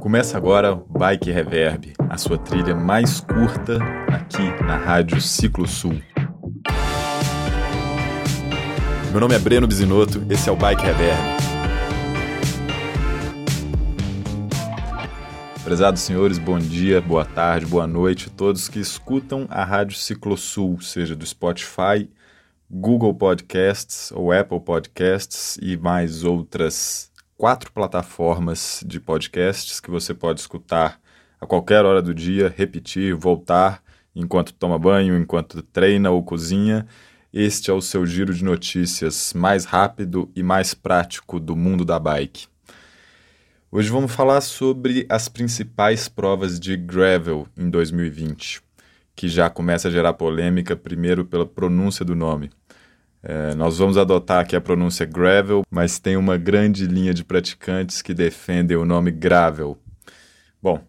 Começa agora o Bike Reverb, a sua trilha mais curta aqui na Rádio Ciclo Sul. Meu nome é Breno Bisinotto, esse é o Bike Reverb. Prezados senhores, bom dia, boa tarde, boa noite, todos que escutam a Rádio Ciclo Sul, seja do Spotify, Google Podcasts ou Apple Podcasts e mais outras quatro plataformas de podcasts que você pode escutar a qualquer hora do dia, repetir, voltar enquanto toma banho, enquanto treina ou cozinha. Este é o seu giro de notícias mais rápido e mais prático do mundo da bike. Hoje vamos falar sobre as principais provas de gravel em 2020, que já começa a gerar polêmica, primeiro pela pronúncia do nome. É, nós vamos adotar aqui a pronúncia gravel, mas tem uma grande linha de praticantes que defendem o nome gravel. Bom,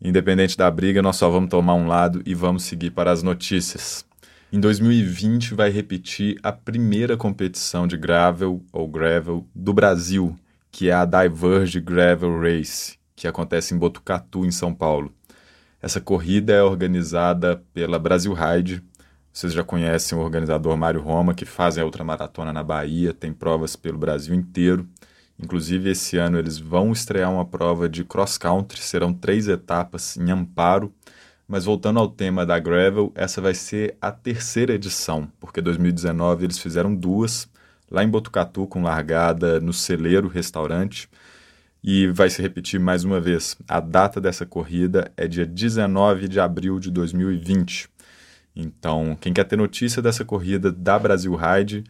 independente da briga, nós só vamos tomar um lado e vamos seguir para as notícias. Em 2020 vai repetir a primeira competição de gravel ou gravel do Brasil, que é a Diverge Gravel Race, que acontece em Botucatu, em São Paulo. Essa corrida é organizada pela Brasil Ride, vocês já conhecem o organizador Mário Roma, que faz a ultramaratona na Bahia, tem provas pelo Brasil inteiro. Inclusive, esse ano eles vão estrear uma prova de cross-country, serão três etapas em Amparo. Mas voltando ao tema da Gravel, essa vai ser a terceira edição, porque 2019 eles fizeram duas, lá em Botucatu, com largada no Celeiro Restaurante, e vai se repetir mais uma vez. A data dessa corrida é dia 19 de abril de 2020. Então, quem quer ter notícia dessa corrida da Brasil Ride,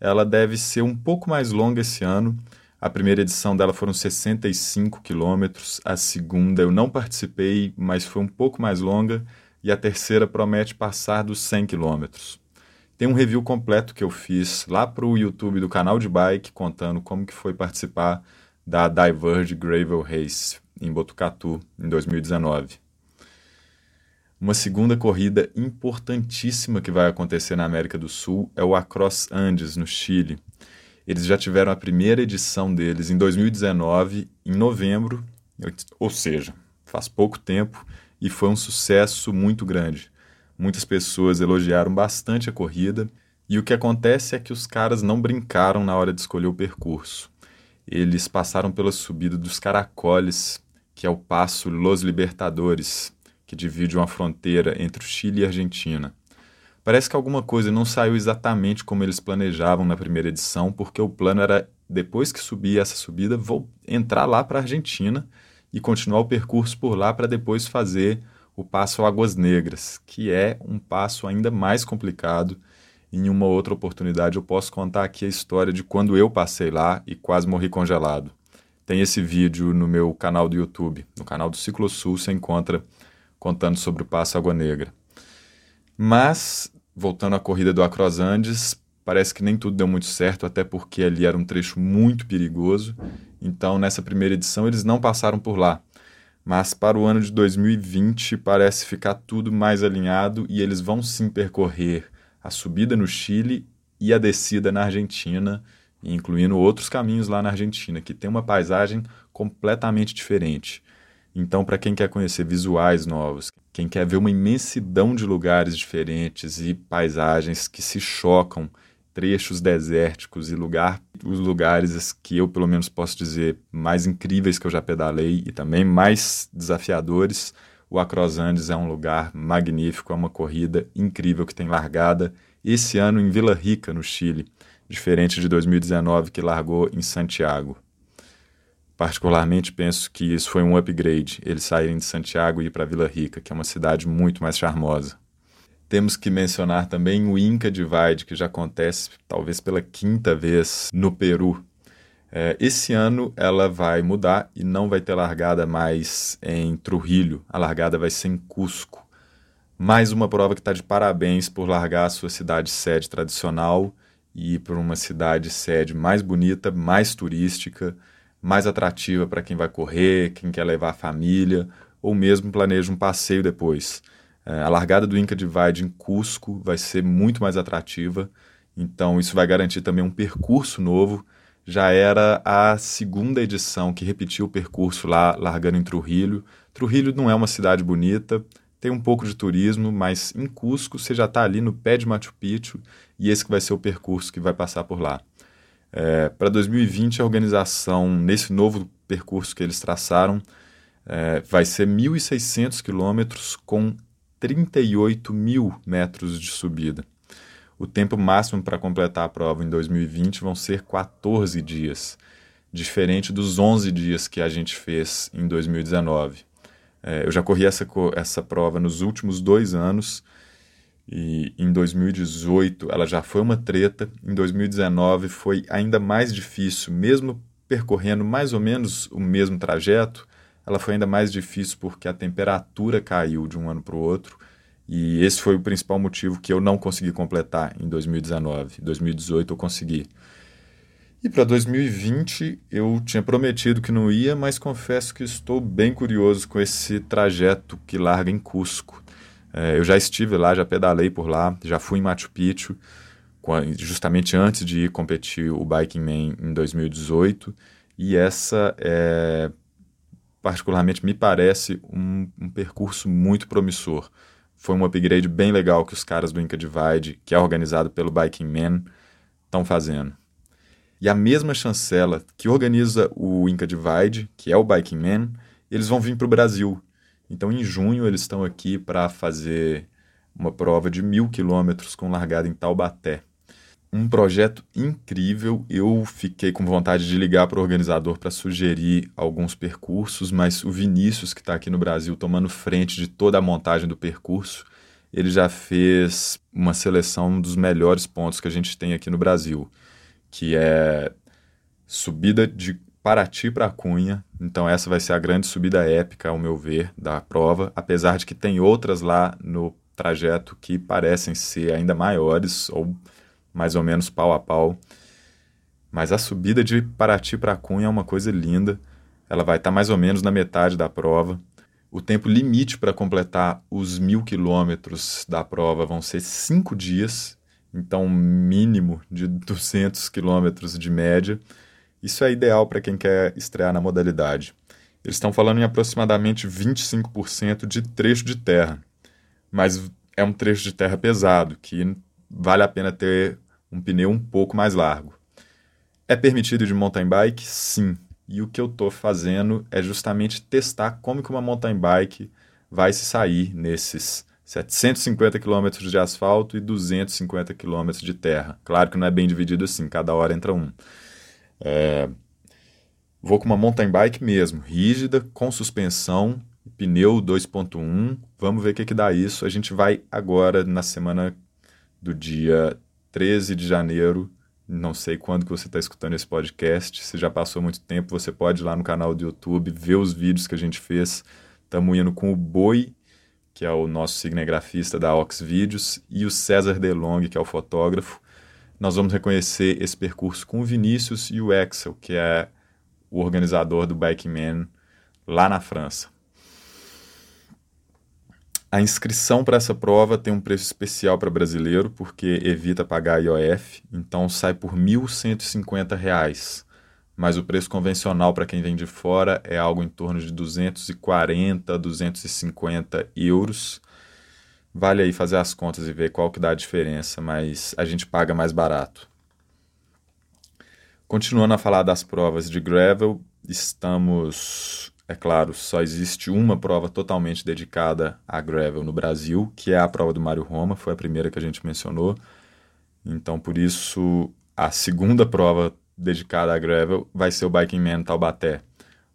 ela deve ser um pouco mais longa esse ano. A primeira edição dela foram 65 quilômetros, a segunda eu não participei, mas foi um pouco mais longa, e a terceira promete passar dos 100 quilômetros. Tem um review completo que eu fiz lá para o YouTube do canal de bike, contando como que foi participar da Diverge Gravel Race em Botucatu, em 2019. Uma segunda corrida importantíssima que vai acontecer na América do Sul é o Across Andes, no Chile. Eles já tiveram a primeira edição deles em 2019, em novembro, ou seja, faz pouco tempo, e foi um sucesso muito grande. Muitas pessoas elogiaram bastante a corrida, e o que acontece é que os caras não brincaram na hora de escolher o percurso. Eles passaram pela subida dos Caracoles, que é o passo Los Libertadores, que divide uma fronteira entre o Chile e a Argentina. Parece que alguma coisa não saiu exatamente como eles planejavam na primeira edição, porque o plano era, depois que subir essa subida, vou entrar lá para a Argentina e continuar o percurso por lá para depois fazer o passo Águas Negras, que é um passo ainda mais complicado. Em uma outra oportunidade eu posso contar aqui a história de quando eu passei lá e quase morri congelado. Tem esse vídeo no meu canal do YouTube, no canal do Ciclo Sul, você encontra contando sobre o Passo Água Negra. Mas, voltando à corrida do Across Andes, parece que nem tudo deu muito certo, até porque ali era um trecho muito perigoso. Então, nessa primeira edição, eles não passaram por lá. Mas para o ano de 2020 parece ficar tudo mais alinhado e eles vão sim percorrer a subida no Chile e a descida na Argentina, incluindo outros caminhos lá na Argentina, que tem uma paisagem completamente diferente. Então, para quem quer conhecer visuais novos, quem quer ver uma imensidão de lugares diferentes e paisagens que se chocam, trechos desérticos e lugar, os lugares que eu, pelo menos, posso dizer mais incríveis que eu já pedalei e também mais desafiadores, o Across Andes é um lugar magnífico, é uma corrida incrível que tem largada esse ano em Vila Rica, no Chile, diferente de 2019 que largou em Santiago. Particularmente penso que isso foi um upgrade, eles saírem de Santiago e ir para Vila Rica, que é uma cidade muito mais charmosa. Temos que mencionar também o Inca Divide, que já acontece talvez pela quinta vez no Peru. É, esse ano ela vai mudar e não vai ter largada mais em Trujillo, a largada vai ser em Cusco. Mais uma prova que está de parabéns por largar a sua cidade sede tradicional e ir para uma cidade sede mais bonita, mais turística, mais atrativa para quem vai correr, quem quer levar a família ou mesmo planeja um passeio depois. É, a largada do Inca Divide em Cusco vai ser muito mais atrativa, então isso vai garantir também um percurso novo já era a segunda edição que repetiu o percurso lá, largando em Trujillo. Trujillo não é uma cidade bonita, tem um pouco de turismo, mas em Cusco você já está ali no pé de Machu Picchu e esse que vai ser o percurso que vai passar por lá. É, Para 2020, a organização, nesse novo percurso que eles traçaram, é, vai ser 1.600 quilômetros com 38 mil metros de subida. O tempo máximo para completar a prova em 2020 vão ser 14 dias, diferente dos 11 dias que a gente fez em 2019. É, eu já corri essa, essa prova nos últimos dois anos e em 2018 ela já foi uma treta. Em 2019 foi ainda mais difícil, mesmo percorrendo mais ou menos o mesmo trajeto, ela foi ainda mais difícil porque a temperatura caiu de um ano para o outro e esse foi o principal motivo que eu não consegui completar em 2019. Em 2018 eu consegui. E para 2020 eu tinha prometido que não ia, mas confesso que estou bem curioso com esse trajeto que larga em Cusco. É, eu já estive lá, já pedalei por lá, já fui em Machu Picchu, justamente antes de ir competir o Biking Man em 2018. E essa, é, particularmente, me parece um, um percurso muito promissor foi um upgrade bem legal que os caras do Inca Divide, que é organizado pelo Biking Man, estão fazendo. E a mesma chancela que organiza o Inca Divide, que é o Biking Man, eles vão vir para o Brasil. Então, em junho, eles estão aqui para fazer uma prova de mil quilômetros com largada em Taubaté um projeto incrível. Eu fiquei com vontade de ligar para o organizador para sugerir alguns percursos, mas o Vinícius, que está aqui no Brasil tomando frente de toda a montagem do percurso, ele já fez uma seleção dos melhores pontos que a gente tem aqui no Brasil, que é subida de Paraty para Cunha. Então essa vai ser a grande subida épica, ao meu ver, da prova, apesar de que tem outras lá no trajeto que parecem ser ainda maiores ou mais ou menos pau a pau. Mas a subida de Paraty para Cunha é uma coisa linda. Ela vai estar tá mais ou menos na metade da prova. O tempo limite para completar os mil quilômetros da prova vão ser cinco dias, então mínimo de 200 quilômetros de média. Isso é ideal para quem quer estrear na modalidade. Eles estão falando em aproximadamente 25% de trecho de terra, mas é um trecho de terra pesado, que vale a pena ter um pneu um pouco mais largo. É permitido de mountain bike? Sim. E o que eu estou fazendo é justamente testar como que uma mountain bike vai se sair nesses 750 km de asfalto e 250 km de terra. Claro que não é bem dividido assim, cada hora entra um. É... Vou com uma mountain bike mesmo, rígida, com suspensão, pneu 2.1. Vamos ver o que, que dá isso. A gente vai agora na semana do dia 13 de janeiro. Não sei quando que você está escutando esse podcast. Se já passou muito tempo, você pode ir lá no canal do YouTube ver os vídeos que a gente fez. Estamos indo com o Boi, que é o nosso cinegrafista da Ox Vídeos, e o César Delong, que é o fotógrafo. Nós vamos reconhecer esse percurso com o Vinícius e o Axel, que é o organizador do Bike Man lá na França. A inscrição para essa prova tem um preço especial para brasileiro, porque evita pagar IOF, então sai por R$ 1.150. Mas o preço convencional para quem vem de fora é algo em torno de 240, 250 euros. Vale aí fazer as contas e ver qual que dá a diferença, mas a gente paga mais barato. Continuando a falar das provas de gravel, estamos é claro, só existe uma prova totalmente dedicada a gravel no Brasil, que é a prova do Mário Roma, foi a primeira que a gente mencionou. Então, por isso, a segunda prova dedicada a gravel vai ser o Biking Man Taubaté.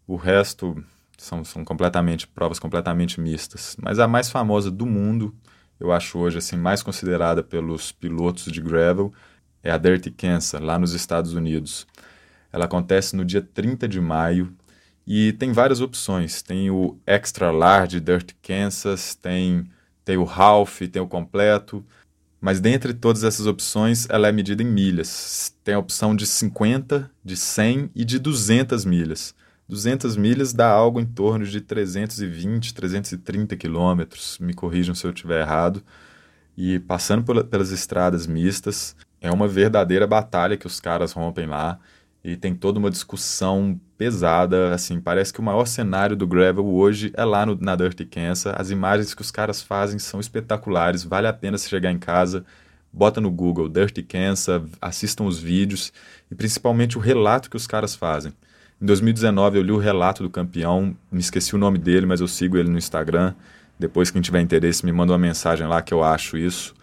O resto são, são completamente provas completamente mistas, mas a mais famosa do mundo, eu acho hoje assim mais considerada pelos pilotos de gravel, é a Dirty Kansas, lá nos Estados Unidos. Ela acontece no dia 30 de maio e tem várias opções. Tem o Extra Large Dirt Kansas, tem, tem o Half, tem o completo. Mas dentre todas essas opções, ela é medida em milhas. Tem a opção de 50, de 100 e de 200 milhas. 200 milhas dá algo em torno de 320, 330 quilômetros. Me corrijam se eu estiver errado. E passando pelas estradas mistas, é uma verdadeira batalha que os caras rompem lá. e tem toda uma discussão pesada, assim, parece que o maior cenário do gravel hoje é lá no, na Dirty Kansas, as imagens que os caras fazem são espetaculares, vale a pena se chegar em casa, bota no Google Dirty Kansas, assistam os vídeos e principalmente o relato que os caras fazem. Em 2019 eu li o relato do campeão, me esqueci o nome dele, mas eu sigo ele no Instagram, depois quem tiver interesse me manda uma mensagem lá que eu acho isso.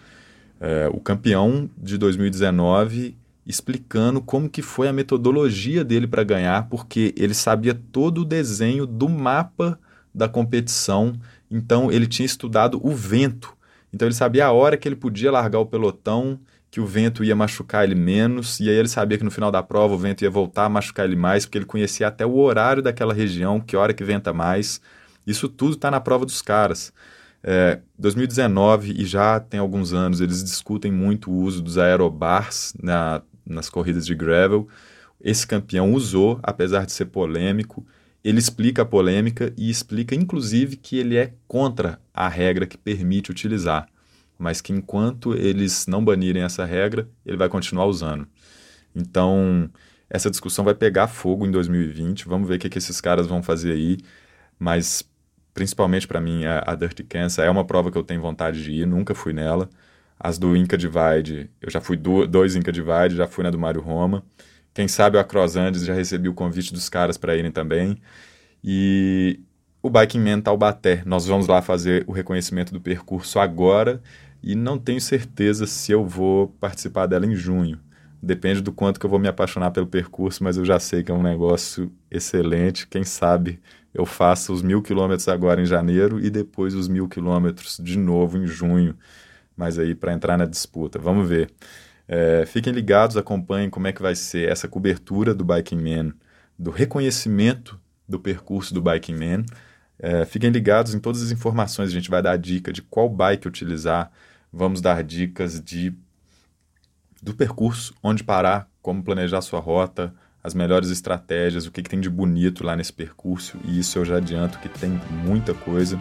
É, o campeão de 2019 explicando como que foi a metodologia dele para ganhar, porque ele sabia todo o desenho do mapa da competição, então ele tinha estudado o vento. Então ele sabia a hora que ele podia largar o pelotão, que o vento ia machucar ele menos, e aí ele sabia que no final da prova o vento ia voltar a machucar ele mais, porque ele conhecia até o horário daquela região, que hora que venta mais. Isso tudo está na prova dos caras. É, 2019 e já tem alguns anos eles discutem muito o uso dos aerobars na, nas corridas de gravel. Esse campeão usou, apesar de ser polêmico, ele explica a polêmica e explica inclusive que ele é contra a regra que permite utilizar, mas que enquanto eles não banirem essa regra, ele vai continuar usando. Então, essa discussão vai pegar fogo em 2020, vamos ver o que, que esses caras vão fazer aí, mas principalmente para mim a, a Dirty é uma prova que eu tenho vontade de ir, nunca fui nela. As do Inca Divide, eu já fui do, dois Inca Divide, já fui na do Mário Roma. Quem sabe o Across Andes já recebi o convite dos caras para irem também. E o Biking Man Taubaté, nós vamos lá fazer o reconhecimento do percurso agora e não tenho certeza se eu vou participar dela em junho. Depende do quanto que eu vou me apaixonar pelo percurso, mas eu já sei que é um negócio excelente. Quem sabe eu faço os mil quilômetros agora em janeiro e depois os mil quilômetros de novo em junho mas aí para entrar na disputa. Vamos ver. É, fiquem ligados, acompanhem como é que vai ser essa cobertura do Biking Man, do reconhecimento do percurso do Biking Man. É, fiquem ligados em todas as informações, a gente vai dar dica de qual bike utilizar, vamos dar dicas de do percurso, onde parar, como planejar sua rota, as melhores estratégias, o que, que tem de bonito lá nesse percurso, e isso eu já adianto que tem muita coisa.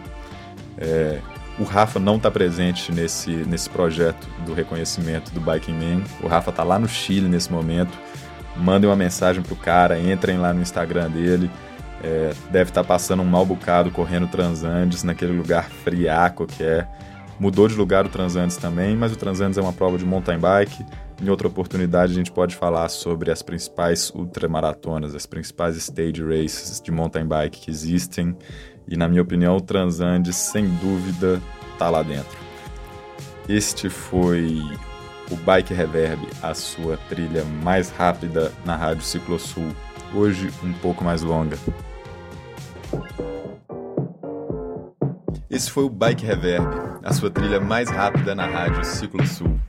É, o Rafa não está presente nesse, nesse projeto do reconhecimento do Biking Man. O Rafa está lá no Chile nesse momento. Mandem uma mensagem pro cara, entrem lá no Instagram dele. É, deve estar tá passando um mal bocado correndo Transandes naquele lugar friaco que é. Mudou de lugar o Transandes também, mas o Transandes é uma prova de mountain bike. Em outra oportunidade a gente pode falar sobre as principais ultramaratonas, as principais stage races de mountain bike que existem e na minha opinião, o Transandes, sem dúvida, está lá dentro. Este foi o Bike Reverb, a sua trilha mais rápida na Rádio Ciclosul. Hoje um pouco mais longa. Foi o Bike Reverb, a sua trilha mais rápida na Rádio Ciclosul.